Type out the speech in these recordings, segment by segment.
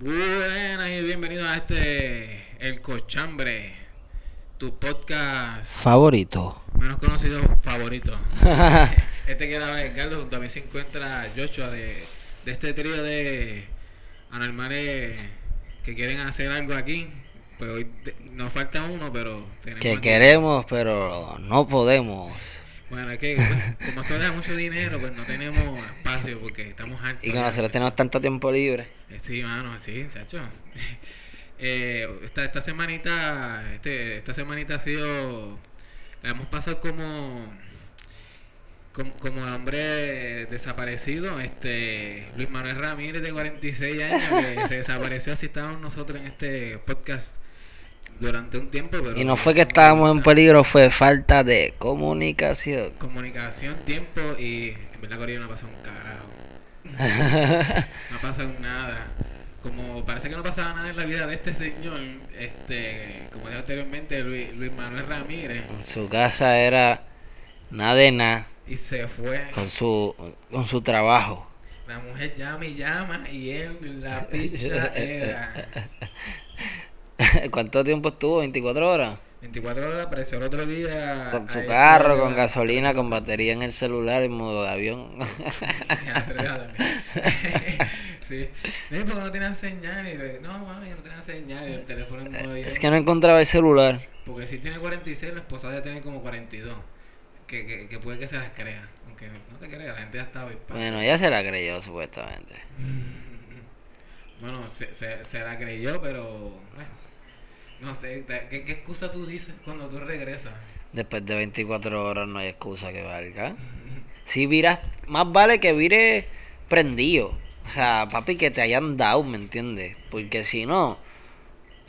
Buenas y bienvenidos a este El Cochambre, tu podcast Favorito. menos conocido favorito. este que era Carlos, junto a mí se encuentra Joshua de, de este trío de anormales que quieren hacer algo aquí. Pues hoy te- nos falta uno, pero tenemos Que aquí- queremos, pero no podemos. Bueno, es que como esto da mucho dinero, pues no tenemos espacio porque estamos hartos. Y que nosotros tenemos tanto tiempo libre. Eh, Sí, mano, sí, chacho. Eh, esta, esta semanita, este, esta semanita ha sido, la hemos pasado como, como, como el hombre desaparecido, este, Luis Manuel Ramírez de 46 años, que se desapareció, así estábamos nosotros en este podcast durante un tiempo, pero Y no fue que estábamos en peligro, fue falta de comunicación. comunicación, tiempo y en verdad Corillo no ha pasado un carajo. No ha pasado nada. Como parece que no pasaba nada en la vida de este señor, este, como dije anteriormente, Luis, Luis Manuel Ramírez, En su casa era nada de nada y se fue. con su, con su trabajo. La mujer llama y llama y él la picha era. ¿Cuánto tiempo estuvo? ¿24 horas? 24 horas apareció el otro día. Con su carro, con la- gasolina, con batería en el celular, en modo de avión. sí. Mira, porque no tenían señal. No, mami, no tenían señal. El teléfono en modo Es que no encontraba el celular. Porque si tiene 46, la esposa ya tiene como 42. Que, que, que puede que se las crea. Aunque no te crea, la gente ya avispada. Bueno, ya se la creyó supuestamente. Bueno, se, se, se la creyó, pero. bueno, no sé, ¿qué, ¿qué excusa tú dices cuando tú regresas? Después de 24 horas no hay excusa que valga. Si viras, más vale que vire prendido. O sea, papi, que te hayan dado, ¿me entiendes? Porque si no,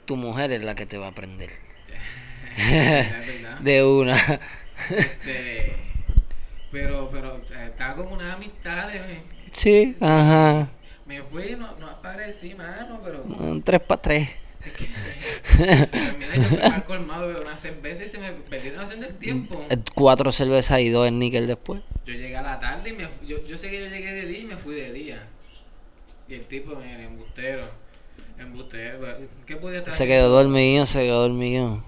tu mujer es la que te va a prender. De una. Este, pero, pero, estaba como una amistad. Me, Sí, ajá. me fui, no, no aparecí, mano, pero. Un 3 para 3. Terminé colmado de una cerveza y se me perdió la noción del tiempo. Cuatro cervezas y dos en níquel después. Yo llegué a la tarde y me, yo, yo sé que yo llegué de día y me fui de día. Y el tipo, mira, embustero. Embustero. ¿Qué podía estar Se quedó dormido, se quedó dormido.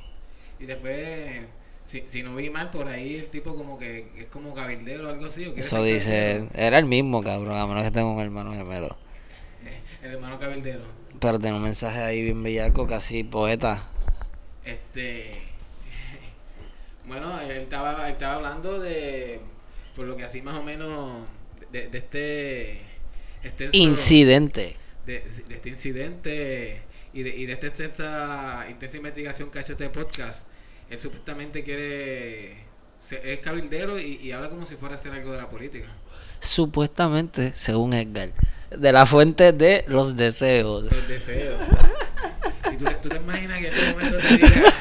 Y después, si, si no vi mal por ahí, el tipo como que es como cabildero o algo así. ¿o Eso dice, cabildero? era el mismo cabrón, a menos que tenga un hermano gemelo. Eh, El hermano cabildero. Pero tiene un mensaje ahí bien bellaco, casi poeta. Este. Bueno, él estaba, él estaba hablando de. Por lo que así más o menos. De, de este. extenso- Incidente. de, de este incidente y de, y de esta extensa, intensa investigación que ha hecho este podcast, él supuestamente quiere, es cabildero y, y habla como si fuera a hacer algo de la política. Supuestamente, según Edgar, de la fuente de los deseos. El deseo. Y tú, tú te imaginas que en este momento te diga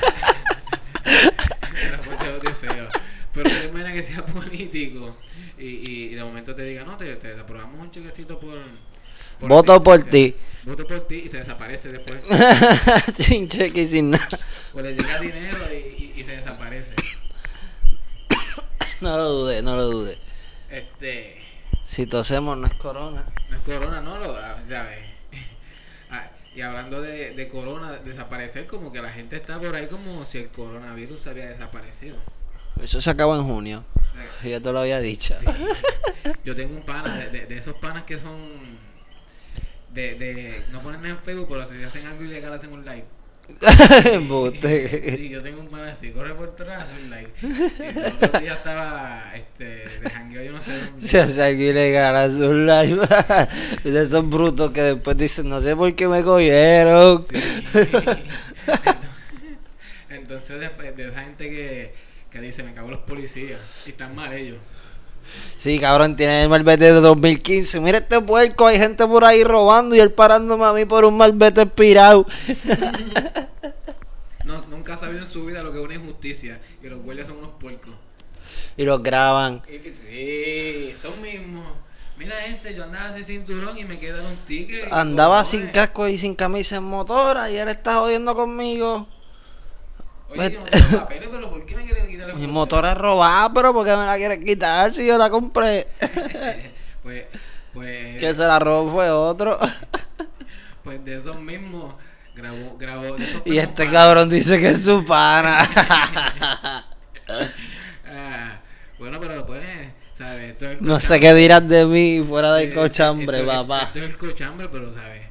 la fuente de los deseos. Pero tú te imaginas que sea político y, y, y de momento te diga, no, te, te aprobamos un chequecito por... por Voto por asistencia". ti. Voto por ti y se desaparece después. sin cheque y sin nada. O le llega dinero y, y- y se desaparece. No lo dude, no lo dude. Este. Si tosemos no es corona. Corona, no lo. ah, ¿sabes? Ah, y hablando de, de corona, desaparecer, como que la gente está por ahí como si el coronavirus había desaparecido. Eso se acabó en junio. Yo te lo había dicho. yo tengo un pana, de, de- de esos panas que son. De, de. No ponen en Facebook, pero si hacen algo ilegal hacen un like. Sí, yo tengo un pana así, corre por atrás, un like. El otro día estaba este, de jangueo, yo no sé dónde. Se hace algo ilegal a su live. de esos brutos que después dicen, no sé por qué me cogieron. Sí. Entonces, después de esa gente que, que dice, me cago en los policías, y están mal ellos. Sí, cabrón, tiene el malvete de 2015. Mira este puerco, hay gente por ahí robando y él parándome a mí por un malvete expirado. No, nunca ha sabido en su vida lo que es una injusticia, y los guardias son unos puercos. Y los graban. Sí, son mismos. Mira este, yo andaba sin cinturón y me quedan un ticket. Andaba cojones. sin casco y sin camisa en motora y él está jodiendo conmigo. Oye, yo no tengo papeles, pero ¿por qué me quieren quitar los Mi motora es robada, pero ¿por qué me la quieres quitar si yo la compré? pues, pues, que se la robó fue otro. Pues de esos mismos grabó, grabó de esos Y este panas. cabrón dice que es su pana. Ah, bueno, pero pues, ¿sabes? Esto es No sé cochambre. qué dirás de mí fuera Eh, del cochambre, esto- papá. Esto es el cochambre, pero, ¿sabes?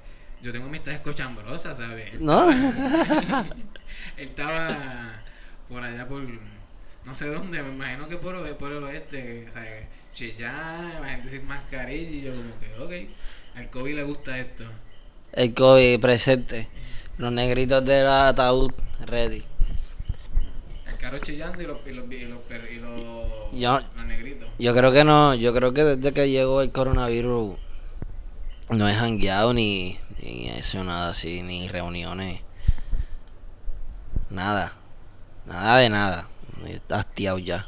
Yo tengo amistades cochambrosas, ¿sabes? ¿No? Él estaba por allá por no sé dónde, me imagino que por, por el oeste, ¿sabes? Chillán, la gente sin mascarilla y yo como que, ok, al COVID le gusta esto. El COVID presente. Los negritos del ataúd ready. El carro chillando y los, y los, y los, per- y los, Yo- los negritos. Yo creo que no, yo creo que desde que llegó el coronavirus no he jangueado ni, ni he hecho nada así, ni reuniones. Nada. Nada de nada. Está hastiado ya.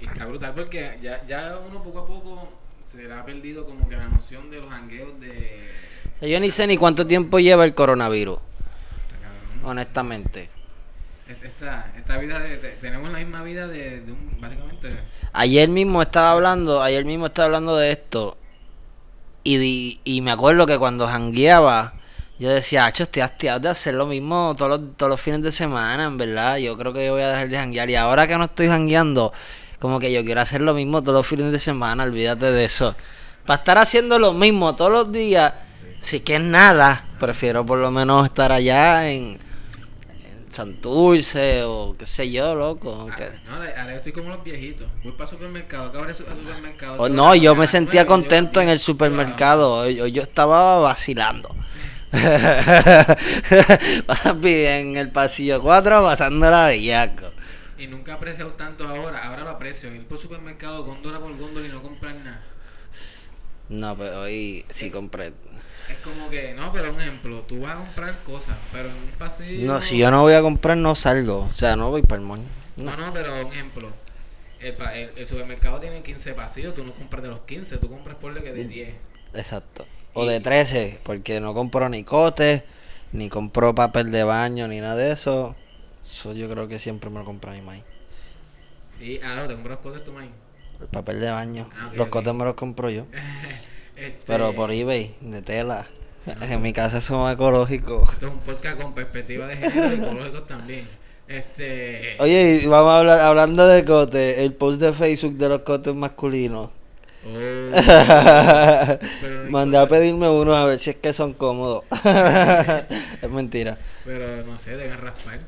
Y está brutal porque ya, ya uno poco a poco se le ha perdido como que la noción de los hangueos de... Yo ni sé ni cuánto tiempo lleva el coronavirus, honestamente. Esta, esta vida, de, de- tenemos la misma vida de, de un, básicamente... Ayer mismo estaba hablando, ayer mismo estaba hablando de esto. Y, y me acuerdo que cuando jangueaba, yo decía, Acho, estoy hastiado de hacer lo mismo todos los, todos los fines de semana, en verdad. Yo creo que yo voy a dejar de janguear. Y ahora que no estoy jangueando, como que yo quiero hacer lo mismo todos los fines de semana, olvídate de eso. Para estar haciendo lo mismo todos los días, si que es nada, prefiero por lo menos estar allá en, en Santurce o qué sé yo, loco. aunque- Ah, no, ahora yo estoy como los viejitos. Voy para el supermercado, acabo de al supermercado. Oh, no, yo me sentía contento en el supermercado. Hoy, hoy yo estaba vacilando. Papi, en el pasillo 4 pasando la bellaco. Y nunca he apreciado tanto ahora, ahora lo aprecio. Ir por supermercado góndola por góndola y no comprar nada. No, pero hoy sí compré. Es como que, no, pero un ejemplo, tú vas a comprar cosas, pero en un pasillo... No, si yo no voy a comprar, no salgo. O sea, no voy para el moño. No, no, pero un ejemplo. El, el, el supermercado tiene 15 pasillos, tú no compras de los 15, tú compras por que de 10. Exacto. O de 13, porque no compro ni cotes, ni compro papel de baño, ni nada de eso. Eso yo creo que siempre me lo compra mi mamá. Y, ah, no, te compras cosas tu maíz. El papel de baño. Ah, Los cotes me los compro yo. Este, Pero por eBay, de tela. En mi casa son ecológicos. Esto es un podcast con perspectiva de género y ecológicos también. Este. Oye, y vamos a hablar, hablando de cotes, el post de Facebook de los cotes masculinos. oh, pero, Mandé a pedirme unos a ver si es que son cómodos. es mentira. Pero no sé, deben raspar.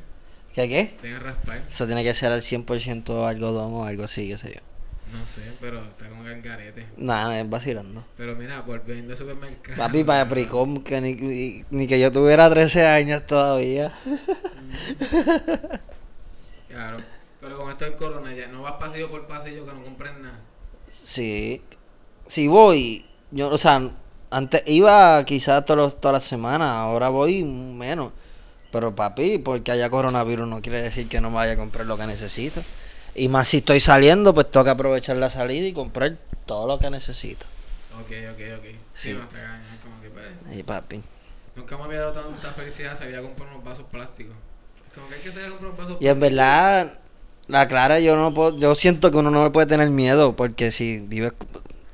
¿Qué qué? Deben raspar. Eso tiene que ser al 100% algodón o algo así, qué sé yo. No sé, pero está como gargarete. Nada, es vacilando. Pero mira, volviendo al supermercado. Papi, para Pricom, que ni, ni, ni que yo tuviera 13 años todavía. Claro. Pero con esto del corona, ya no vas pasillo por pasillo que no compres nada. Sí. Si voy, yo, o sea, antes iba quizás todos todas las semanas, ahora voy menos. Pero papi, porque haya coronavirus no quiere decir que no me vaya a comprar lo que necesito. Y más si estoy saliendo, pues tengo que aprovechar la salida y comprar todo lo que necesito. Ok, ok, ok. Sí, Sí. como que pues, Y papi. Nunca me había dado tanta felicidad, sabía comprar unos vasos plásticos. Como que hay que saber comprar unos vasos Y en verdad, la clara, yo no puedo, yo siento que uno no le puede tener miedo, porque si vives,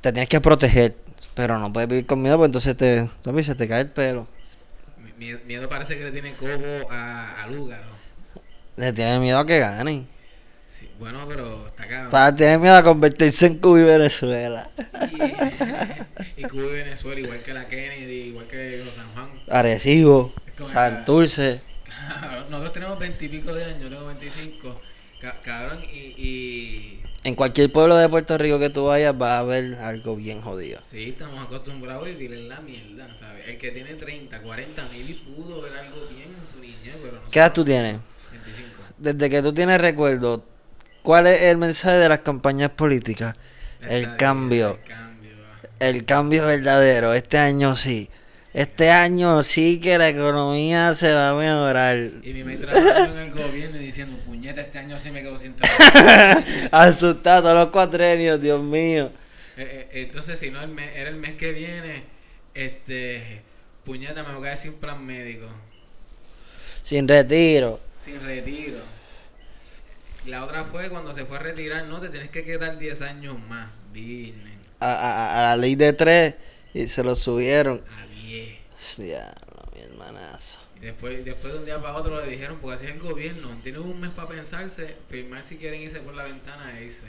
te tienes que proteger, pero no puedes vivir con miedo, pues entonces te, se te cae el pelo. Mi- Miedo, miedo parece que le tiene cobo a, a. Le tienes miedo a que ganen. Sí, bueno, pero está cabrón. Para tener miedo a convertirse en Cuba y Venezuela. Y, y Cuba y Venezuela, igual que la Kennedy, igual que los San Juan. Arecibo, Santurce. Cabrón, Nosotros tenemos veintipico de años, yo tengo 25. Ca- Cabrón, y, y En cualquier pueblo de Puerto Rico que tú vayas va a haber algo bien jodido. sí, estamos acostumbrados a vivir en la mierda, ¿sabes? El que tiene 30, 40 mil y pudo ver algo bien en su niñez, pero no ¿Qué edad tú tienes? 25. Desde que tú tienes recuerdo, ¿cuál es el mensaje de las campañas políticas? El Esta- cambio. El cambio. El cambio verdadero. Este año sí. Este año sí que la economía se va a mejorar. Y mi maestra trabajando en el gobierno diciendo, puñeta, este año sí me quedo sin trabajo. Asustado los cuatrenios, Dios mío. Eh, eh, entonces, si no el mes, era el mes que viene, este, puñeta, me voy a quedar sin plan médico, Sin retiro. sin retiro. La otra fue cuando se fue a retirar, no, te tienes que quedar 10 años más, business, A, a- a la ley de tres y se lo subieron. a 10. Diablo, mi hermanazo. Y después, después de un día para otro le dijeron, porque así es el gobierno, tienen un mes para pensarse, firmar si quieren irse por la ventana e irse.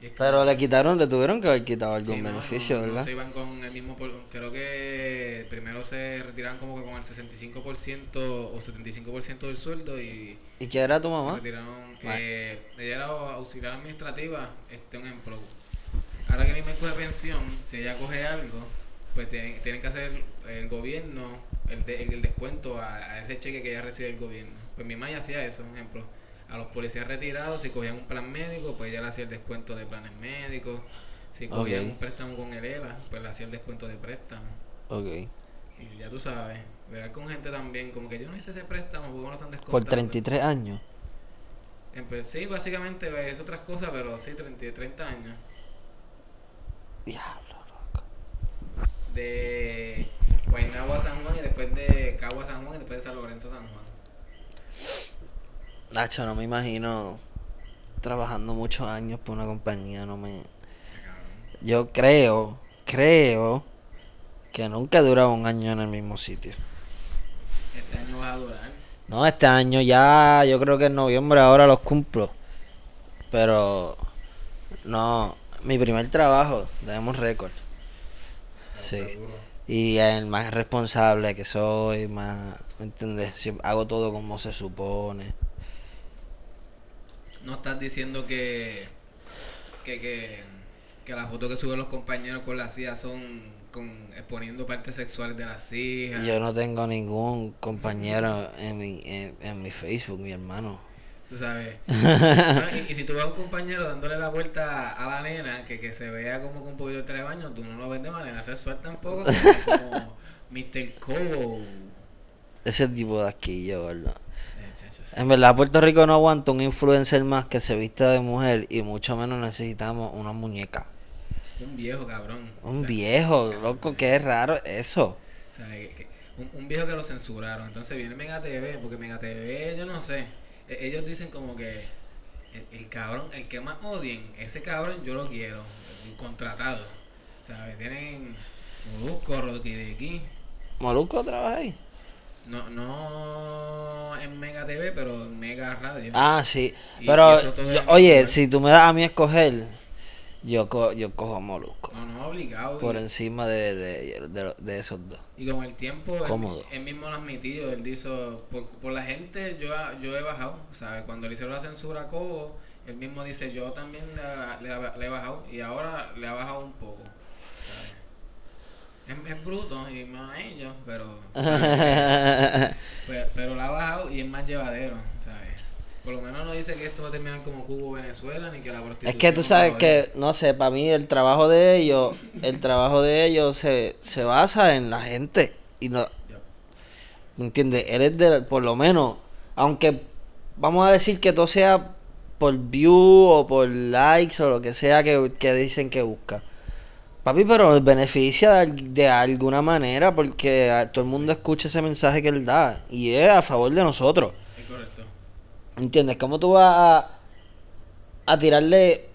Y es que- Pero le quitaron, le tuvieron que haber quitado algún Sí, no, beneficio, no, no ¿verdad? se iban con el mismo, por- creo que primero se retiraban como que con el 65% o 75% del sueldo y ¿Y qué era tu mamá? retiraron. Eh, ella era auxiliar administrativa, este, un ejemplo. Ahora que mi me coge pensión, si ella coge algo, pues tienen, tienen que hacer el gobierno el, de- el descuento a, a ese cheque que ella recibe del gobierno. Pues mi mamá hacía eso, un ejemplo. A los policías retirados, si cogían un plan médico, pues ella le hacía el descuento de planes médicos. Si cogían un préstamo con el ELA, pues le hacía el descuento de préstamo. Ok. Y ya tú sabes, ver con gente también, como que yo no hice ese préstamo, porque no están descontando. Por 33 años. Sí, básicamente pues, es otras cosas, pero sí, 30, 30 años. Diablo. De Guaynabo a San Juan y después de Cabo a San Juan y después de San Lorenzo a San Juan. Nacho, no me imagino trabajando muchos años por una compañía, no me... Yo creo, creo que nunca he durado un año en el mismo sitio. Este año va a durar. No, este año ya, yo creo que en noviembre ahora los cumplo. Pero, no, mi primer trabajo, debemos récord. Sí. Y el más responsable que soy, más, ¿me entiendes? Si hago todo como se supone. No estás diciendo que, que, que, que las fotos que suben los compañeros con las hijas son con, exponiendo partes sexuales de las hijas. Yo no tengo ningún compañero en mi, en, en mi Facebook, mi hermano. Tú sabes. Y, y si tú ves a un compañero dándole la vuelta a la nena, que, que se vea como con un poquito de tres baños, tú no lo ves de manera sexual tampoco, como Mr. Cobo. Ese tipo de asquillo, ¿verdad? Eh, sí. En verdad, Puerto Rico no aguanta un influencer más que se vista de mujer y mucho menos necesitamos una muñeca. Un viejo cabrón. Un O sea, viejo, loco, qué raro eso. o sea, que- que- un, un viejo que lo censuraron. Entonces viene Mega TV, porque Mega TV, yo no sé. E- Ellos dicen como que el, el cabrón, el que más odien, ese cabrón yo lo quiero. Contratado. ¿Sabes? Tienen Molusco, Rocky de aquí. ¿Molusco trabaja ahí? No, no en Mega TV, pero en Mega Radio. Ah, sí. Y- Pero, yo- oye, si tú me das a mí a escoger, yo, co- yo cojo a Molusco. No, no, obligado. Por y, encima de, de, de, de esos dos. y con el tiempo, él, Cómodo. él mismo lo ha admitido. Él dijo, por, por la gente yo, yo he bajado. ¿Sabes? Cuando le hicieron la censura a Cobo, él mismo dice, yo también le, le- le he bajado. Y ahora le ha bajado un poco. Es, es bruto y más ellos, pero, pero, pero la ha bajado y es más llevadero. Por lo menos no dice que esto va a terminar como Cubo Venezuela ni que la prostitución. Es que tú sabes que, no sé, para mí el trabajo de ellos, el trabajo de ellos se, se basa en la gente. Y no. ¿me entiendes? Él es de, por lo menos, aunque vamos a decir que todo sea por view o por likes o lo que sea que, que dicen que busca. Papi, pero beneficia de, al- de alguna manera porque todo el mundo escucha ese mensaje que él da y es a favor de nosotros. ¿Entiendes? ¿Cómo tú vas a, a tirarle?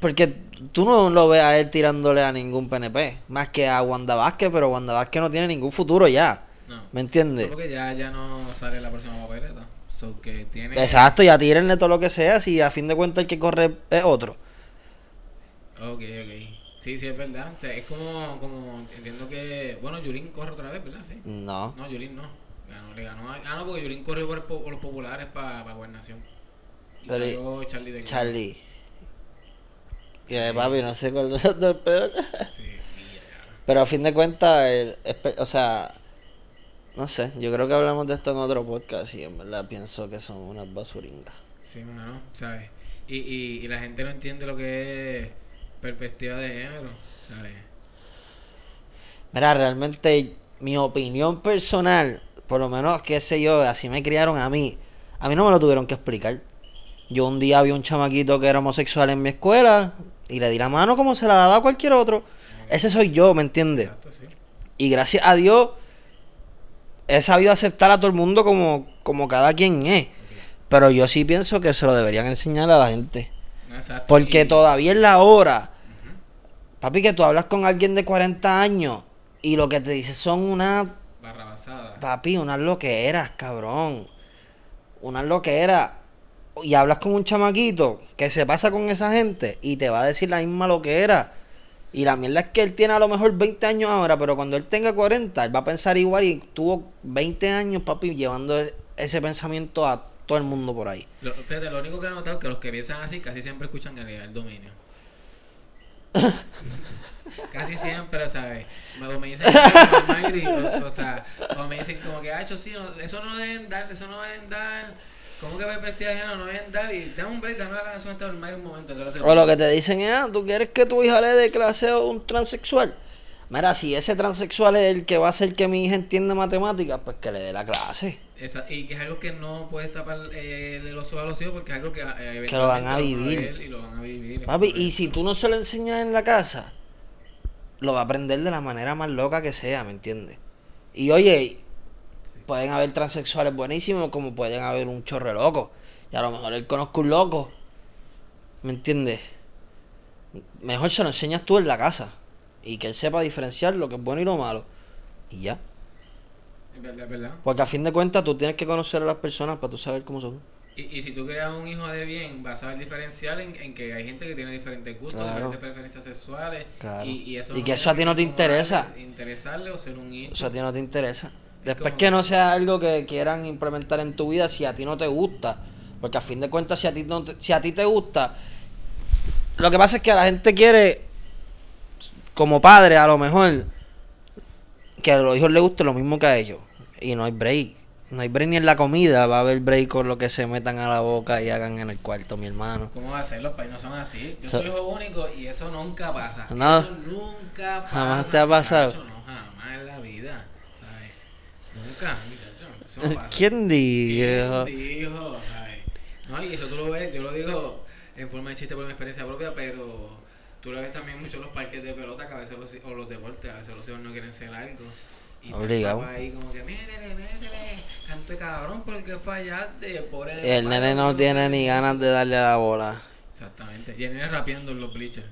Porque tú no lo ves a él tirándole a ningún PNP, más que a Wanda Vázquez, pero Wanda Vázquez no tiene ningún futuro ya. No. ¿Me entiendes? Porque ya, ya no sale la próxima papeleta. So que tiene. Exacto, ya tírenle todo lo que sea, si a fin de cuentas el que corre es otro. Ok, ok. Sí, sí, es verdad. O sea, es como, como. Entiendo que. Bueno, Yulín corre otra vez, ¿verdad? Sí. No. No, Yulín no. Ganó, le ganó. a- Ah, no, porque Yulín corrió por, los populares para pa gobernación. Y Pero- Charlie de Charlie. Que papi, no sé cuál es el peor. Sí, y Pero a fin de cuentas, el- o sea, no sé, yo creo que hablamos de esto en otro podcast y en verdad pienso que son unas basuringas. Sí, mano, ¿sabes? Y, y, y la gente no entiende lo que es perspectiva de género, ¿sabes? Mira, realmente mi opinión personal, por lo menos, qué sé yo, así me criaron a mí, a mí no me lo tuvieron que explicar. Yo un día vi un chamaquito que era homosexual en mi escuela y le di la mano como se la daba a cualquier otro. Ese soy yo, ¿me entiendes? Y gracias a Dios he sabido aceptar a todo el mundo como, como cada quien es. Pero yo sí pienso que se lo deberían enseñar a la gente. Exacto. Porque todavía es la hora. Papi, que tú hablas con alguien de 40 años Y lo que te dice son basada. Papi, unas loqueras, cabrón. Unas loqueras. Y hablas con un chamaquito que se pasa con esa gente y te va a decir la misma loquera. Y la mierda es que él tiene a lo mejor 20 años ahora, pero cuando él tenga 40, él va a pensar igual y tuvo 20 años, papi, llevando e- ese pensamiento a todo el mundo por ahí. Lo, fíjate, lo único que he notado es que los que piensan así casi siempre escucan el, el dominio. casi siempre, ¿sabes? O me dicen o, o sea, o me dicen como que, ah, sí, no, eso no deben dar, eso no deben dar. ¿Cómo que perspectiva ajena no deben dar? Y dame un break, dame la canción hasta Mayri un momento. lo. O lo que te dicen es, ah, ¿tú quieres que tu hija le dé clase a un transexual? Mira, si ese transexual es el que va a hacer que mi hija entienda matemáticas, pues que le dé la clase. Esa- y que es algo que no puedes tapar eh, los ojos a los hijos porque es algo que, eh, Que lo van a vivir. Y lo van a vivir. Papi, y si tú no se lo enseñas en la casa, lo va a aprender de la manera más loca que sea, ¿me entiendes? Y oye, pueden haber transexuales buenísimos como pueden haber un chorre loco. Y a lo mejor él conozca un loco, ¿me entiendes? Mejor se lo enseñas tú en la casa. Y que él sepa diferenciar lo que es bueno y lo malo. Y ya. Es verdad, es verdad. Porque a fin de cuentas tú tienes que conocer a las personas para tú saber cómo son. Y, y si tú creas un hijo de bien, vas a saber diferenciar en, en que hay gente que tiene diferentes gustos, Claro. diferentes preferencias sexuales. Claro. Y, y eso Y no que eso a ti no te interesa. Interesarle o ser un hijo. Eso a ti no te interesa. Después como- que no sea algo que quieran implementar en tu vida si a ti no te gusta. Porque a fin de cuentas, si a ti, no te, si a ti te gusta, lo que pasa es que a la gente quiere, como padre, a lo mejor, que a los hijos les guste lo mismo que a ellos. Y no hay break. No hay break ni en la comida. Va a haber break con lo que se metan a la boca y hagan en el cuarto, mi hermano. ¿Cómo va a ser? Los países no son así. Yo So- soy hijo único y eso nunca pasa. No. Eso nunca pasa. Jamás te ha pasado. muchacho, no, jamás en la vida. ¿Sabes? Nunca, muchacho. Eso no pasa. ¿Quién dijo? ¿Quién dijo? ¿Sabes? No, y eso tú lo ves, yo lo digo en forma de chiste por mi experiencia propia, pero tú lo ves también mucho en los parques de pelota, que a veces los, o los deportes, a veces los hijos no quieren ser algo. Y Obligado. papá ahí como que, métele, métele, canto cabrón porque fallaste, el pobre El papá, nene no tiene ni ganas de darle a la bola. Exactamente. Y el nene rapeando en los bleachers.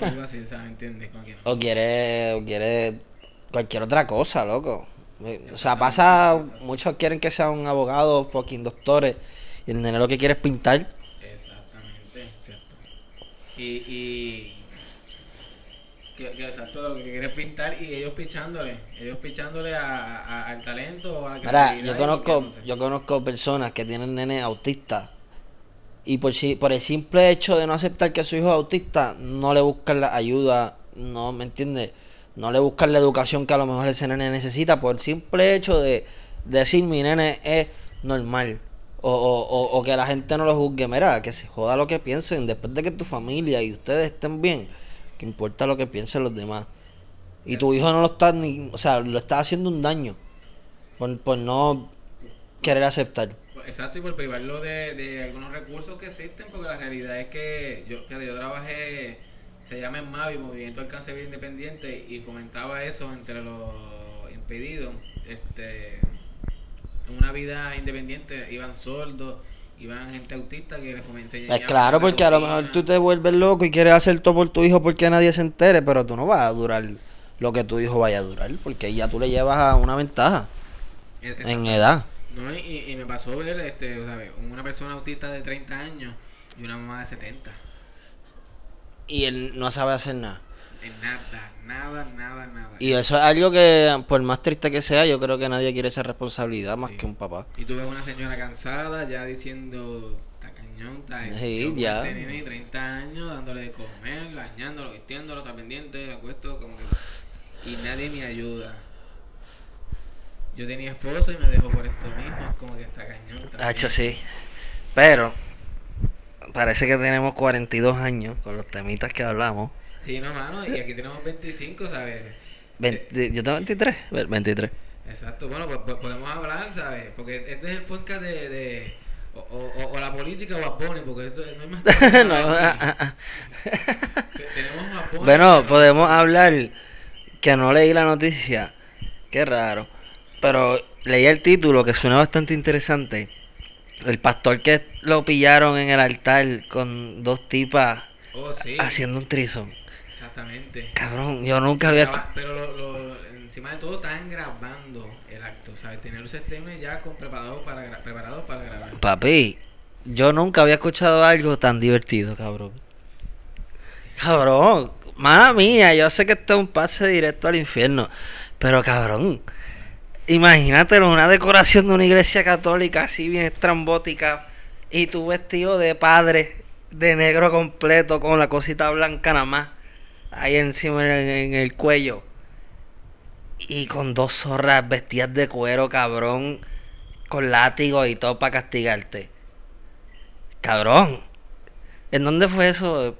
O algo así, ¿sabes? ¿Entiendes? Como que no. O quiere, o quiere cualquier otra cosa, loco. O sea, pasa, muchos quieren que sea un abogado, fucking doctores, y el nene lo que quiere es pintar. Exactamente, cierto. Y, y que, que exacto lo que quiere es pintar y ellos pichándole, ellos pichándole a, a- al talento o a la Mira, yo conozco, yo conozco personas que tienen nenes autistas y por si, por el simple hecho de no aceptar que su hijo es autista, no le buscan la ayuda, no, ¿me entiendes? No le buscan la educación que a lo mejor ese nene necesita por el simple hecho de decir mi nene es normal. O, o, o, o que la gente no lo juzgue, mira, que se joda lo que piensen, después de que tu familia y ustedes estén bien, que importa lo que piensen los demás. Y tu hijo no lo está ni, o sea, lo está haciendo un daño por, por no querer aceptar. Exacto, y por privarlo de, de algunos recursos que existen, porque la realidad es que yo, fíjate, yo trabajé, se llama en MAVI, Movimiento del Cáncer Vida Independiente, y comentaba eso entre los impedidos. Este, en una vida independiente iban sordos, iban gente autista que les comencé Es claro, porque a lo mejor tú te vuelves loco y quieres hacer todo por tu hijo porque nadie se entere, pero tú no vas a durar lo que tu hijo vaya a durar, porque ya tú le llevas a una ventaja en edad. No, y, y- y me pasó ver este, ¿sabes? una persona autista de 30 años y una mamá de 70. Y él no sabe hacer nada. Nada, nada, nada, nada. Y eso es algo que, por más triste que sea, yo creo que nadie quiere esa responsabilidad más que un papá. Y tú ves una señora cansada ya diciendo, está cañón, está Sí, ya. De 30 años dándole de comer, bañándolo, vistiéndolo, está pendiente, acuesto, como que... Y nadie me ayuda. Yo tenía esposo y me dejó por esto mismo, es como que está cañón. está Hacho, sí. Pero, parece que tenemos 42 años con los temitas que hablamos. Sí, no, mano, y aquí tenemos 25, ¿sabes? 20 yo tengo 23, Ve- 23. Exacto, bueno, pues, pues podemos hablar, ¿sabes? Porque este es el podcast de... de o, o- o la política o a Bunny, porque esto, no hay más... No, ah, ah, ah. Te- Tenemos Bueno, podemos hablar que no leí la noticia. Qué raro. Pero leí el título que suena bastante interesante. El pastor que lo pillaron en el altar con dos tipas Oh, sí. haciendo un trizo. Exactamente. Cabrón, yo nunca había... Pero lo, lo- encima de todo estaban grabando el acto, ¿sabes? Tenían los streamers ya con preparados para, preparados para grabar. Papi, yo nunca había escuchado algo tan divertido, cabrón. Cabrón, mala mía, yo sé que esto es un pase directo al infierno. Pero cabrón, imagínatelo, una decoración de una iglesia católica así bien estrambótica. Y tú vestido de padre, de negro completo, con la cosita blanca nada más. Ahí encima en, en el cuello. Y con dos zorras vestidas de cuero, cabrón. Con látigo y todo para castigarte. Cabrón. ¿En dónde fue eso?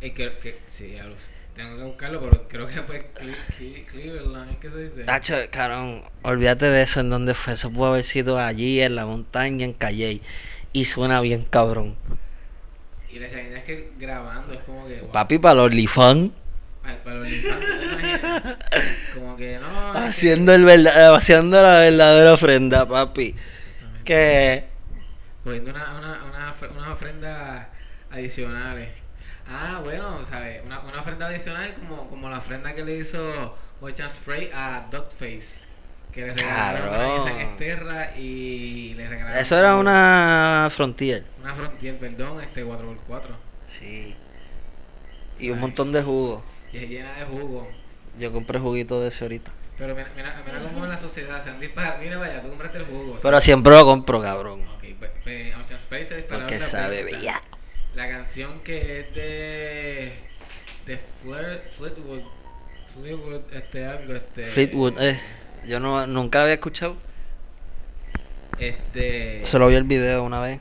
Eh, creo que, sí, ya lo sé. Tengo que buscarlo, pero creo que fue Cle- Cle- Cleveland, ¿es que se dice? Tacho, cabrón, olvídate de eso, ¿en dónde fue? Eso pudo haber sido allí, en la montaña, en Calle. Y suena bien, cabrón. Y la es que grabando es como que. wow, Papi, para los lifan, Haciendo, el verda- haciendo la verdadera ofrenda, papi. Que. Cogiendo una, una, una, unas ofrendas adicionales. Ah, bueno, ¿sabes? Una, una ofrenda adicional como, como la ofrenda que le hizo Ocean Spray a Dogface. Que le regalaron a Esterra y le regalaron. Eso era una frontier. Una Frontier, perdón, este 4x4. Sí. Y un montón de jugo. Y es llena de jugo. Yo compré juguito de ese ahorita. Pero mira, mira, mira cómo en la sociedad se han disparado. Mira, vaya, tú compraste el jugo. Pero siempre lo compro, cabrón. Ok, pues, pues Ocean Spray se dispararon Porque sabe bella. La canción que es de. de Fleetwood. Fleetwood, este algo, este. Fleetwood, eh. Yo no, nunca lo había escuchado. Este. Solo vi el video una vez.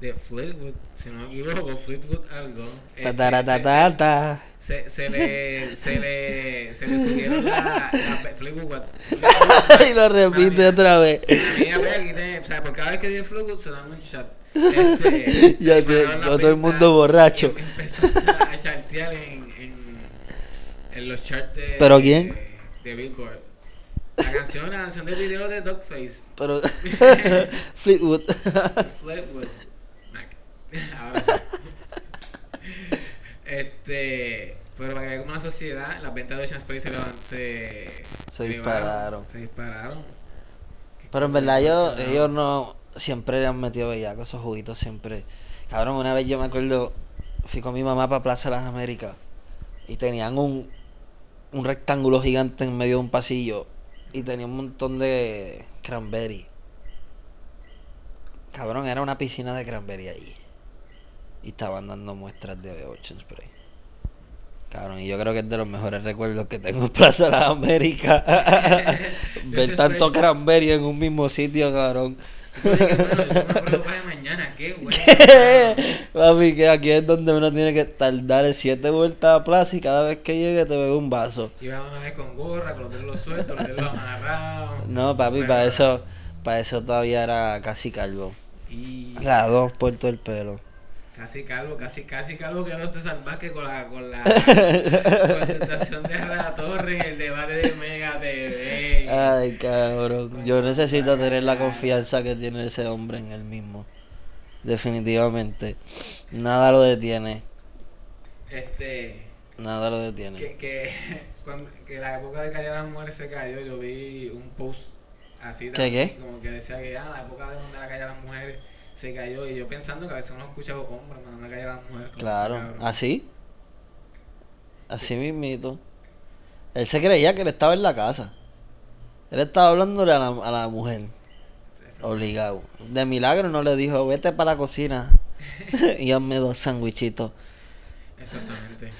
De Fleetwood, si no me equivoco, Fleetwood algo. Ta, Este, ta, ta, ta, ta. se, se, le. se le. se le subieron la. la Fleetwood. Fleetwood- y lo repite mía. otra vez. Mía, tiene- o sea, por cada vez que dice Fleetwood se dan un shot. Este, Ya la todo el mundo borracho. Empezó a, a chartear en, en, en los charts de. ¿Pero quién? De, de Billboard. La canción, la canción del video de Dogface. Pero. Fleetwood. Fleetwood. Ahora sí. Este. Pero para que como una sociedad, las ventas de Ocean Spray se, se, Se dispararon. Se dispararon. Pero en verdad ellos, ellos no siempre le han metido bellaco esos juguitos siempre. Cabrón, una vez yo me acuerdo, fui con mi mamá para Plaza de las Américas y tenían un, un rectángulo gigante en medio de un pasillo y tenía un montón de cranberry. Cabrón, era una piscina de cranberry ahí. Y estaban dando muestras de Ocean Spray. Cabrón, y yo creo que es de los mejores recuerdos que tengo en Plaza de las Américas. Ver tanto cranberry en un mismo sitio, cabrón. Mañana, qué. Papi, que aquí es donde uno tiene que estar, darle siete vueltas a plaza y cada vez que llegue te bebe un vaso. Iba una vez con gorra, con los dedos sueltos, los dedos amarrados. No, papi, para eso, para eso todavía era casi calvo. Y Las dos por todo el pelo. Casi calvo, casi, casi calvo quedó César Vázquez con la, con la contestación de la Torre en el debate de Mega TV. Ay, cabrón. Yo necesito tener la confianza que tiene ese hombre en él mismo. Definitivamente. Nada lo detiene. Este. Nada lo detiene. que, que, cuando, que la época de callar a las mujeres se cayó, yo vi un post así ¿Qué, también, qué? como que decía que ya la época de donde la callar a las mujeres se cayó y yo pensando que a veces uno escucha hombres mandando a callar a las mujeres. Claro. ¿Así? Así mismito. Él se creía que él estaba en la casa. Él estaba hablándole a la, a la mujer. Obligado. De milagro no le dijo, vete para la cocina y hazme dos sandwichitos. Exactamente.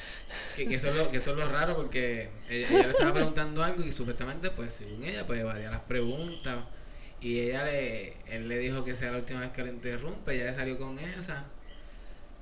Que, que, eso es lo, que eso es lo raro porque ella, ella le estaba preguntando algo y supuestamente, pues según ella, pues evadía las preguntas. Y ella le, él le dijo que sea la última vez que le interrumpe, ella le salió con esa.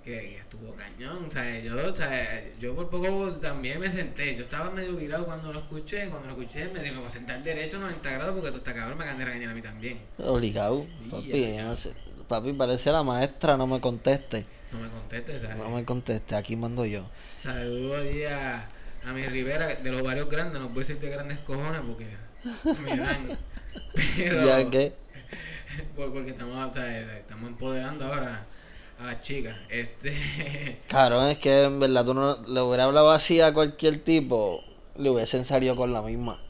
Que, que estuvo cañón, o sea, yo, o sea, yo por poco también me senté, yo estaba medio virado cuando lo escuché, cuando lo escuché me dijo, sentar derecho 90 grados porque tú estás cabrón, me acaban de regañar a mí también. Obligado. Sí, Papi, ya. no sé. Papi, parece la maestra, no me conteste. No me contestes, ¿sabes? No me conteste, aquí mando yo. Saludo allí a, a mi Rivera, de los varios grandes, no puedo decir de grandes cojones porque me dan. Pero, Ya que, por- porque estamos, o sea, estamos empoderando ahora a las chicas. Este, cabrón, es que en verdad tú no le hubiera hablado así a cualquier tipo, le hubiesen salido con la misma.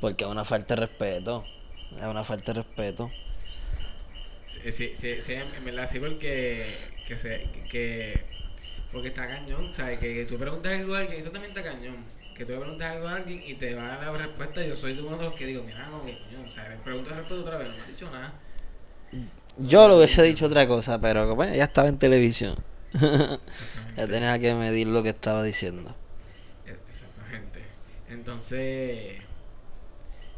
Porque es una falta de respeto. Es una falta de respeto. Sí, sí, sí, sí, en verdad sí porque que se, que porque está cañón, ¿sabes? Que, que tú preguntas algo a alguien, eso también está cañón. Que tú le preguntas algo a alguien y te va a dar la respuesta. Yo soy de uno de los que digo, mira, no, coño, ¿sabes? Le pregunto al respeto otra vez, no me has dicho nada. Yo lo hubiese dicho otra cosa, pero bueno, ya estaba en televisión. ya tenía que medir lo que estaba diciendo. Exactamente. Entonces.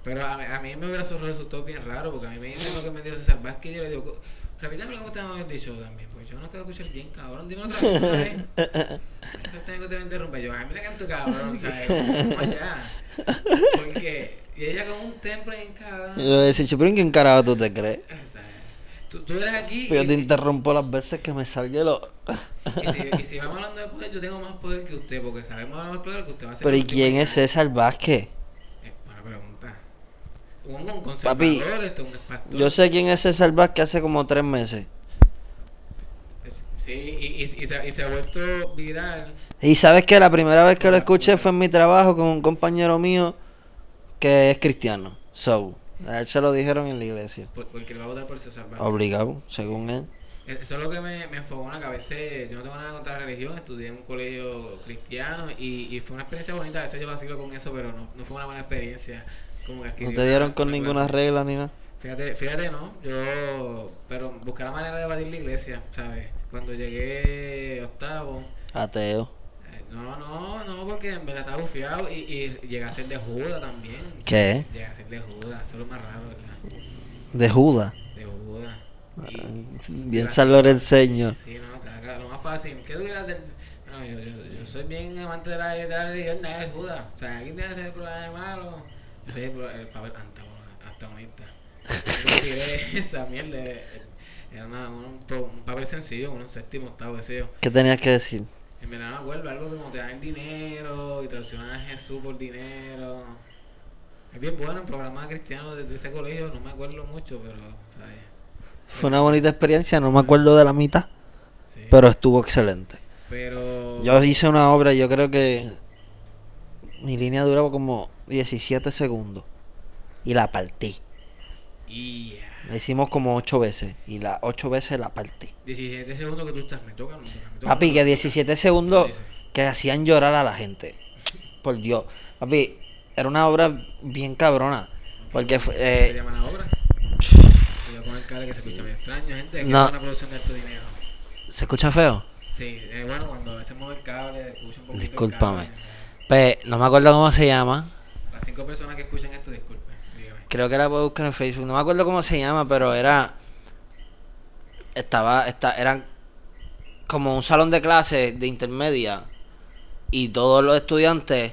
Pero a, a mí me hubiera resultado bien raro porque a mí me dicen lo que me dijo César Vázquez y yo le digo, "Co- repítame como te habías dicho también, pues yo no quiero escuchar bien, cabrón, dime otra vez. ¿sabes? Tengo que te interrumpir. Yo, a mí me canto cabrón, ¿sabes? Allá. Porque, y ella con un temple en cabrón. Lo pero ¿en qué carajo tú te crees? Tú, tú eres aquí. Yo y- te interrumpo las veces que me salga lo. Y si, y si vamos hablando de poder, yo tengo más poder que usted, porque sabemos ahora más claro que usted va a ser. Pero ¿y quién en es. César Vázquez? Eh, buena pregunta. Un, un Papi, este, un. Yo sé quién es César Vázquez hace como tres meses. Sí, y, y, y se, y se ha vuelto viral. Y sabes que la primera vez que lo escuché fue en mi trabajo con un compañero mío que es cristiano. So, a él se lo dijeron en la iglesia. por- Porque le va a votar por César Vázquez. Obligado, según él. Eh, Eso es lo que me, me enfogona, que a veces yo no tengo nada contra la religión, estudié en un colegio cristiano y, y fue una experiencia bonita, a veces yo vacilo con eso, pero no, no fue una buena experiencia. Como que No te dieron con una ninguna regla ni nada. Fíjate, fíjate, no, yo, pero busqué la manera de evadir la iglesia, ¿sabes? Cuando llegué octavo, Ateo. eh, no, no, no, porque en verdad estaba bufiado y, y llegué a ser de Judas también. ¿Qué? Llegué a ser de Judas, eso es lo más raro, ¿verdad? De Judas. De Judas. Y- Bien San Lorenseño. Sí, no, acá lo más fácil. ¿Qué hacer? No, yo, yo, yo soy bien amante de la, de la religión, es Judas. O sea, aquí tiene que ser el problema de malo. Soy el, pro- el papel antagonista. esa mierda. eh, Era una- un, un papel sencillo, un séptimo, octavo, yo. ¿Qué tenías que decir? En verdad me acuerdo, algo como te dan el dinero y traicionan a Jesús por dinero. Es bien bueno el programa cristiano de, de ese colegio, no me acuerdo mucho, pero, ¿sabes? Fue una bonita experiencia, no me acuerdo de la mitad, Sí. pero estuvo excelente. Pero. Yo hice una obra, yo creo que mi línea duraba como 17 segundos y la partí. Yeah. La hicimos como 8 veces y las 8 veces la partí. 17 segundos que tú estás, me toca, me toca, me toca. Papi, que 17 segundos que hacían llorar a la gente. Por Dios. Papi, era una obra bien cabrona. Porque fue, ¿Se eh, llama la obra? Yo con el cable que se escucha muy extraño, gente. Que No. es una producción de alto dinero. ¿se escucha feo? Sí, eh, bueno, cuando a veces mueve el cable, escucha un poquito. el Discúlpame. cable. Pues, no me acuerdo cómo se llama. Las cinco personas que escuchan esto, disculpen. Dígame. Creo que la puedo buscar en Facebook. No me acuerdo cómo se llama, pero era. Estaba. Esta, eran como un salón de clase de intermedia. Y todos los estudiantes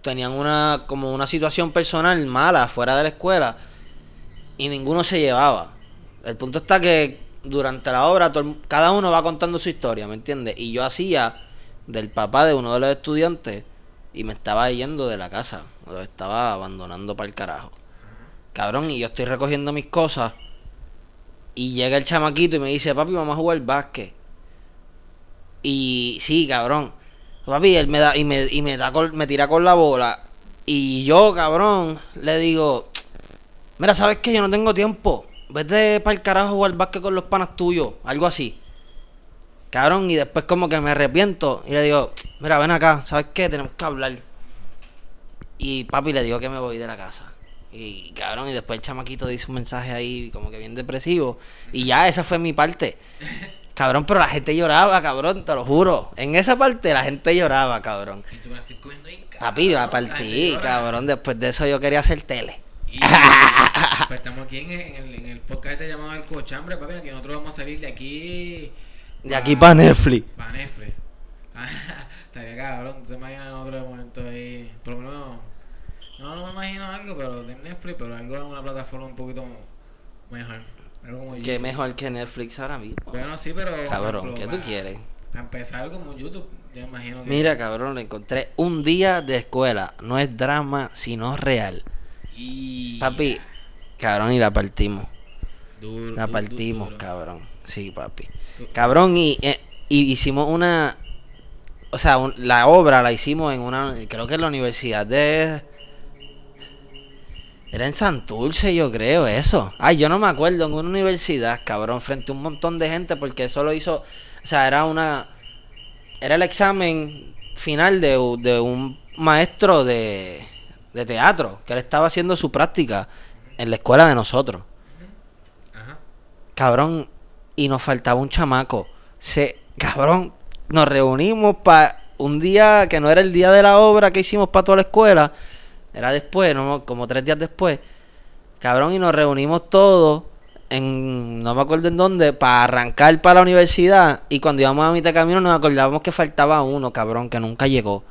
tenían una. como una situación personal mala fuera de la escuela. Y ninguno se llevaba. El punto está que durante la obra todo cada uno va contando su historia, ¿me entiendes? Y yo hacía del papá de uno de los estudiantes y me estaba yendo de la casa. Lo estaba abandonando para el carajo. Cabrón, y yo estoy recogiendo mis cosas. Y llega el chamaquito y me dice, papi, vamos a jugar básquet. Y sí, cabrón. Papi, él me da, y me, y me da con- me tira con la bola. Y yo, cabrón, le digo, mira, ¿sabes qué? Yo no tengo tiempo. Vete para el carajo a jugar básquet con los panas tuyos. Algo así. Cabrón, y después como que me arrepiento. Y le digo, mira, ven acá, ¿sabes qué? Tenemos que hablar. Y papi le digo que me voy de la casa. Y cabrón, y después el chamaquito dice un mensaje ahí como que bien depresivo. Y ya, esa fue mi parte. Cabrón, pero la gente lloraba, cabrón, te lo juro. En esa parte la gente lloraba, cabrón. Y tú me la estoy cogiendo ahí, Papi, la cabrón, partí, llora. cabrón. Después de eso yo quería hacer tele. Y pues estamos aquí en, en el, en el podcast este llamado El Cochambre, papi, que nosotros vamos a salir de aquí. De aquí para Netflix. Para Netflix. Estaría cabrón, se imaginan otro momento ahí. Por lo menos, no, no me imagino algo, pero de Netflix, pero algo en una plataforma un poquito mejor. Algo como YouTube. mejor que Netflix ahora mismo. Bueno, sí, pero. Cabrón, ¿qué tú quieres? Para empezar como YouTube, yo imagino que. Mira, cabrón, lo encontré. Un día de escuela. No es drama, sino real. Y. Papi, cabrón, y la partimos. Duro, La partimos, cabrón. Sí, papi. Cabrón, y, eh, y hicimos una. O sea, un- la obra la hicimos en una. Creo que en la universidad de. Era en Santurce, yo creo, eso. Ay, yo no me acuerdo, en una universidad, cabrón, frente a un montón de gente, porque eso lo hizo. O sea, era una. Era el examen final de, de un maestro de, de teatro, que él estaba haciendo su práctica en la escuela de nosotros. Ajá. Cabrón, y nos faltaba un chamaco. Se, cabrón, nos reunimos para un día que no era el día de la obra que hicimos para toda la escuela, era después, no, como tres días después. Cabrón, y nos reunimos todos en, no me acuerdo en dónde, para arrancar para la universidad. Y cuando íbamos a mitad de camino nos acordábamos que faltaba uno, cabrón, que nunca llegó.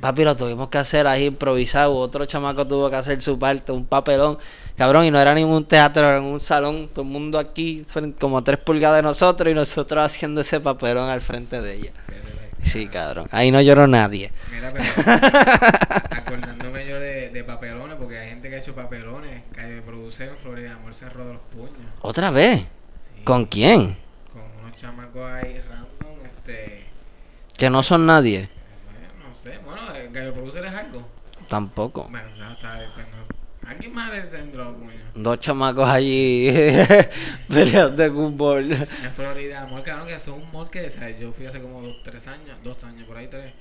Papi, lo tuvimos que hacer ahí improvisado. Otro chamaco tuvo que hacer su parte, un papelón. Cabrón, y no era ningún teatro, era un salón. Todo el mundo aquí, como a tres pulgadas de nosotros, y nosotros haciendo ese papelón al frente de ella. Sí, cabrón. Ahí no lloró nadie. Mira, pero acordándome yo de, de papelones, porque hay gente que ha hecho papelones. Calle produce en Florida, Amor cerró de los puños. ¿Otra vez? Sí, ¿Con quién? con unos chamacos ahí random, este. Que no son nadie. Bueno, no sé, bueno, eh, Gallo Producer es algo. Tampoco. Bueno, pues Alguien más le centro los puños. Dos chamacos allí peleando de fútbol. En Florida, amor, cabrón, que son un mall que, o sea, yo fui hace como dos, tres años, dos años, por ahí tres.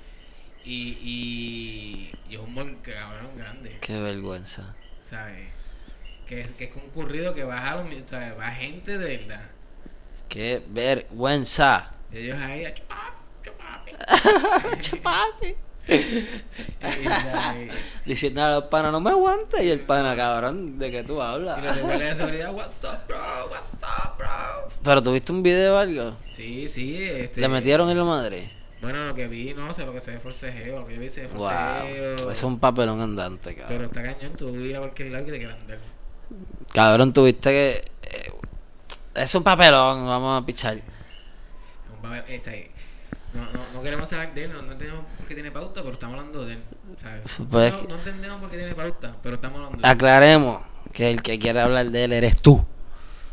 Y, y, y es un mall, cabrón, grande, Qué vergüenza. ¿sabes? Que, es- que es concurrido, que va, a, los- ¿sabes? va gente de verdad. Qué vergüenza. Y ellos ahí, a chupar, chupar. Chapapi. Y. Diciendo a los panas, no me aguanta. Y el pana, cabrón, ¿de qué tú y hablas? los de seguridad, what's up, bro, what's up, bro. Pero tuviste un video o algo. Sí, sí, este. Le metieron en la madre. Bueno, lo que vi, no sé, lo que se ve forcejeo, lo que yo vi se ve Wow. forcejeo. Eso es un papelón andante, Pero cabrón. está cañón, tú ir a cualquier lado que te quieran dar. Cabrón, tuviste que. eh, Es un papelón, vamos a pichar. Un papel- ¿sabes? No, no, no queremos hablar de él, no, no entendemos por qué tiene pauta, pero estamos hablando de él. ¿sabes? Pues- no, no entendemos por qué tiene pauta, pero estamos hablando de él. Aclaremos que el que quiere hablar de él eres tú.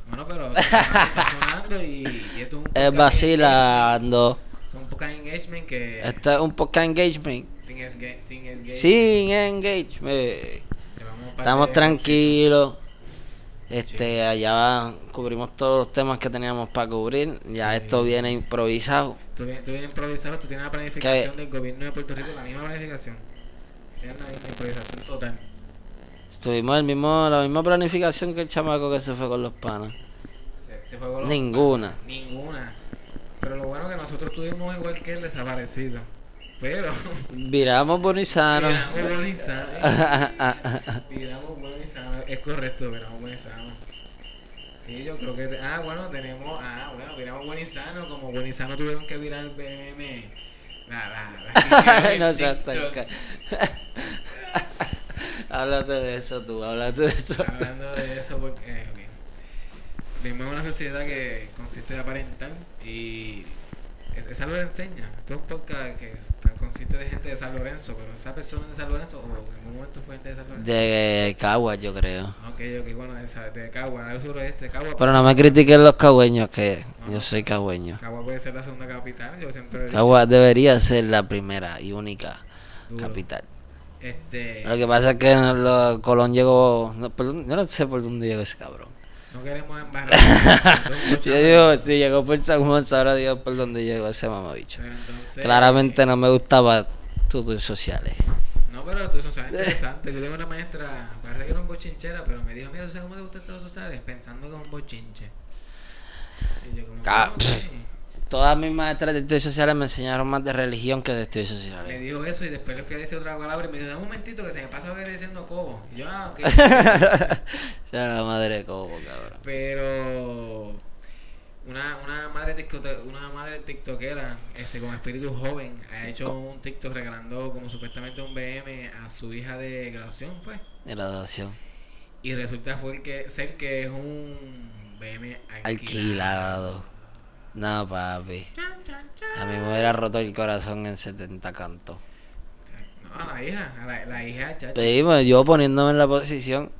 Bueno, pero está está sonando y, y esto es un Es vacilando. Es un podcast engagement que. Este es un podcast engagement. Sin, esga- sin engagement. Sin engagement. Estamos tranquilos. Este, allá cubrimos todos los temas que teníamos para cubrir. Ya Sí. esto viene improvisado. Tú tú vienes improvisado, tú tienes la planificación del gobierno de Puerto Rico, la misma planificación. Tienes la improvisación total. Estuvimos el mismo, la misma planificación que el chamaco que se fue con los panas. Se, se fue con los- Ninguna. Ninguna. Pero lo bueno es que nosotros tuvimos igual que el desaparecido. Pero. Viramos bonizano. Viramos bonizano. Viramos bonizano. Es correcto, viramos bonizano. Sí, yo creo que. Ah, bueno, tenemos. Ah, bueno, viramos bonizano. Como bonizano tuvieron que virar el BM. La, la, la no seas tan Háblate de eso tú, háblate de eso. Hablando de eso, porque. eh, ok. Vivimos en una sociedad que consiste de aparentar y. Es, esa lo enseña. Esto es un podcast que consiste de gente de San Lorenzo, pero esa persona de San Lorenzo o en algún momento fue gente de San Lorenzo. De Cagua, yo creo. Ok, ok, bueno, esa, de Cagua, al suroeste, Cagua. Pero no me critiquen los cagüeños, que yo soy cagüeño. Cagua puede ser la segunda capital, yo siempre he dicho, Cagua debería ser la primera y única duro. capital. Este, Lo que pasa es que lo- Colón llegó. No, por dónde- yo no sé por dónde llegó ese cabrón. No queremos embarrar. Yo digo, si llegó por San Juan, sabrá Dios por dónde llegó ese mamabicho. Entonces, Claramente no me gustaba tus sociales. No, pero tú eso es interesante. Yo tengo una maestra, parece que era un bochinchera, pero me dijo, mira, ¿tú sabes cómo te gustan todos sociales? Pensando que es un bochinche. Y yo como, "Ah, ok". Todas mis maestras de estudios sociales me enseñaron más de religión que de estudios Me sociales. dijo eso y después le fui a decir otra palabra y me dijo, dame un momentito que se me pasa lo que estoy diciendo Cobo. Y yo, ah, ok. sea la madre de Cobo, cabrón. pero una, una madre una madre tiktokera este con espíritu joven ha hecho un tiktok regalando como supuestamente un BM a su hija de graduación fue De graduación. y resulta fue que ser que es un BM alquilado, Alquilado. No, papi. A mí me hubiera roto el corazón en 70 cantos. no a la hija a la, la hija chacho. Pedimos, yo poniéndome en la posición.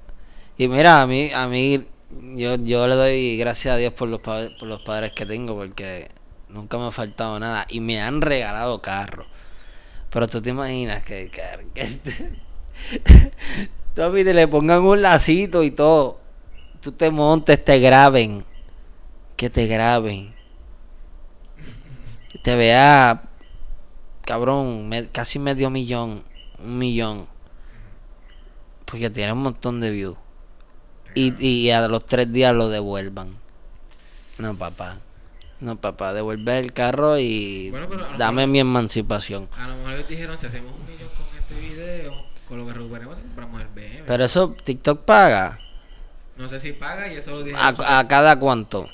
Y mira, a mí, a mí, yo, yo le doy gracias a Dios por los, por los padres que tengo, porque nunca me ha faltado nada. Y me han regalado carros. Pero tú te imaginas que, que, que Papi, te le pongan un lacito y todo. Tú te montes, te graben. Que te graben. Te vea, cabrón, me- casi medio millón. Un millón. Porque tiene un montón de views. Y, y a los tres días lo devuelvan. No, papá. No, papá, devuelve el carro y Bueno, dame mejor- mi emancipación. A lo mejor ellos dijeron, si hacemos un millón con este video, con lo que recuperemos, compramos el BM. Pero eso TikTok paga. no sé si paga y eso lo dijeron. ¿A, a cada cuánto?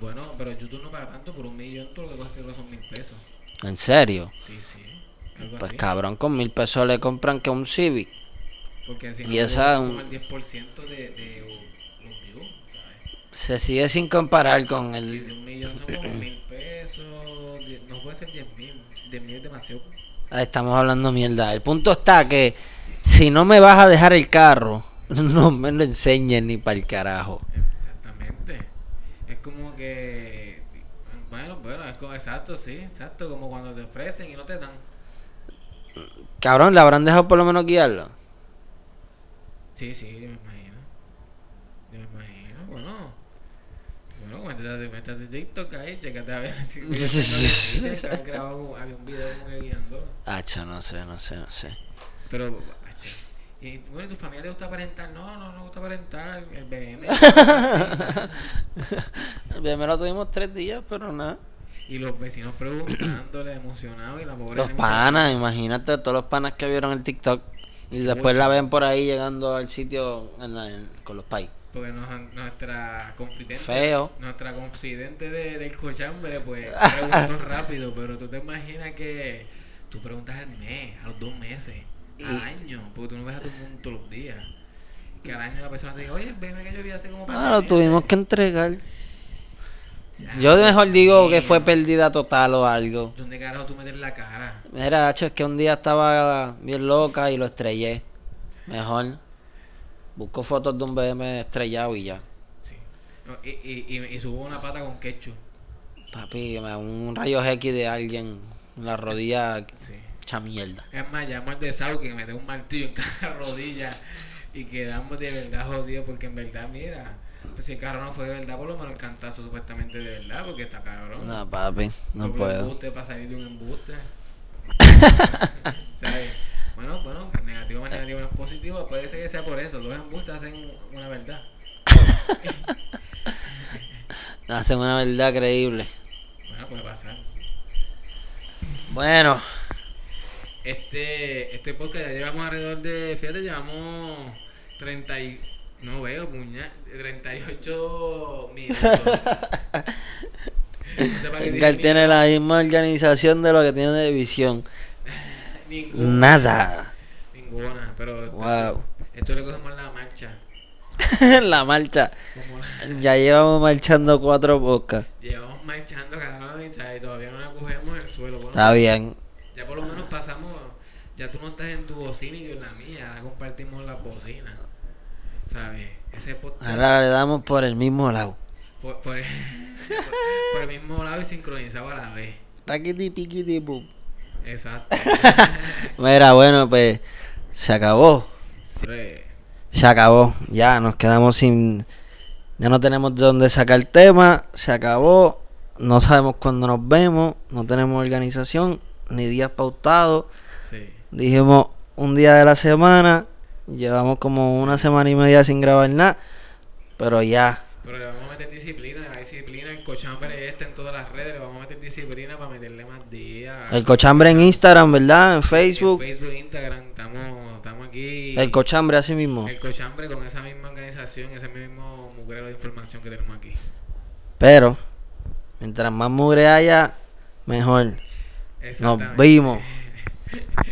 Bueno, pero YouTube no paga tanto por un millón, todo lo que pasa es que son mil pesos. ¿En serio? Sí, sí. Algo Pues así. cabrón, con mil pesos le compran que un Civic. Porque si no, y esa- son como el 10% de, de los views, ¿sabes? Se sigue sin comparar con el... de un millón son como mil pesos. No puede ser 10 mil. 10 mil es demasiado. Ah, Estamos hablando mierda. El punto está que si no me vas a dejar el carro, no me lo enseñes ni para el carajo. Que. Bueno, bueno, es como exacto, sí. Exacto, como cuando te ofrecen y no te dan. Cabrón, ¿le habrán dejado por lo menos guiarlo? Sí, sí, yo me imagino. Yo me imagino. Bueno. Bueno, métete, métete TikTok ahí, checate a ver si había un video como que guiando. Hacha, no sé, no sé, no sé. Pero, y bueno, ¿y tu familia te gusta aparentar? No, no, no gusta aparentar el BM. El BM lo tuvimos tres días, pero nada. y los vecinos preguntándole, emocionados, y la pobre. Los panas, imagínate todos los panas que vieron el TikTok y después la ven por ahí llegando al sitio en la- en- con los pais. Porque nos- nuestra confidente, Feo. nuestra confidente de, del cochambre, pues preguntó rápido, pero tú te imaginas que tú preguntas al mes, a los dos meses, año, porque tú no ves a todo el mundo todos los días. Que al año la persona te diga, oye, el BM que yo vi hace como Ah, lo tuvimos que entregar. Yo mejor digo que fue pérdida total o algo. ¿Dónde carajo tú metes la cara? Mira, hacho, es que un día estaba bien loca y lo estrellé. Mejor. Busco fotos de un BM estrellado y ya. Sí. No, y, y, y, y subo una pata con ketchup. Papi, un rayo X de alguien en la rodilla Sí. Mierda. Es más, llamo al de Sau que me dé un martillo en cada rodilla y quedamos de verdad jodidos porque en verdad, mira, pues si el carro no fue de verdad, por lo menos el cantazo supuestamente de verdad porque está cabrón. No, papi, no Doble puedo. embuste para salir de un embuste. ¿Sabes? Bueno, bueno, negativo más negativo no es positivo. Puede ser que sea por eso. Dos embustes hacen una verdad. Hacen una verdad creíble. Bueno, puede pasar. Bueno, Este, este podcast ya llevamos alrededor de, fíjate, llevamos 30 y, no veo, puña, 38 minutos. No sé Edgar tiene la misma organización de lo que tiene de visión. Ninguna. Nada. Ninguna, pero Wow. esto le cogemos la marcha. la marcha. La- Ya llevamos marchando cuatro bocas. llevamos marchando cada vez y todavía no la cogemos el suelo. Bueno, Está bien. ya por lo menos pasamos, ya tú no estás en tu bocina y yo en la mía, ahora compartimos las bocinas. ¿Sabes? Ese podcast Ahora le damos por el mismo lado. por, por, el, por el mismo lado y sincronizado a la vez. Raquiti piquiti pum. Exacto. Mira, bueno, pues se acabó. Se acabó. Ya nos quedamos sin. Ya no tenemos de dónde sacar tema. Se acabó. No sabemos cuándo nos vemos. No tenemos organización ni días pautados. Dijimos un día de la semana. Llevamos como una semana y media sin grabar nada. Pero ya. Pero le vamos a meter disciplina, la disciplina, el cochambre este en todas las redes, le vamos a meter disciplina para meterle más días. El cochambre en Instagram, ¿verdad? En Facebook. En Facebook, Instagram, estamos, estamos aquí. El cochambre así mismo. El cochambre con esa misma organización, ese mismo mugrero de información que tenemos aquí. Pero, mientras más mugre haya, mejor. Nos vimos.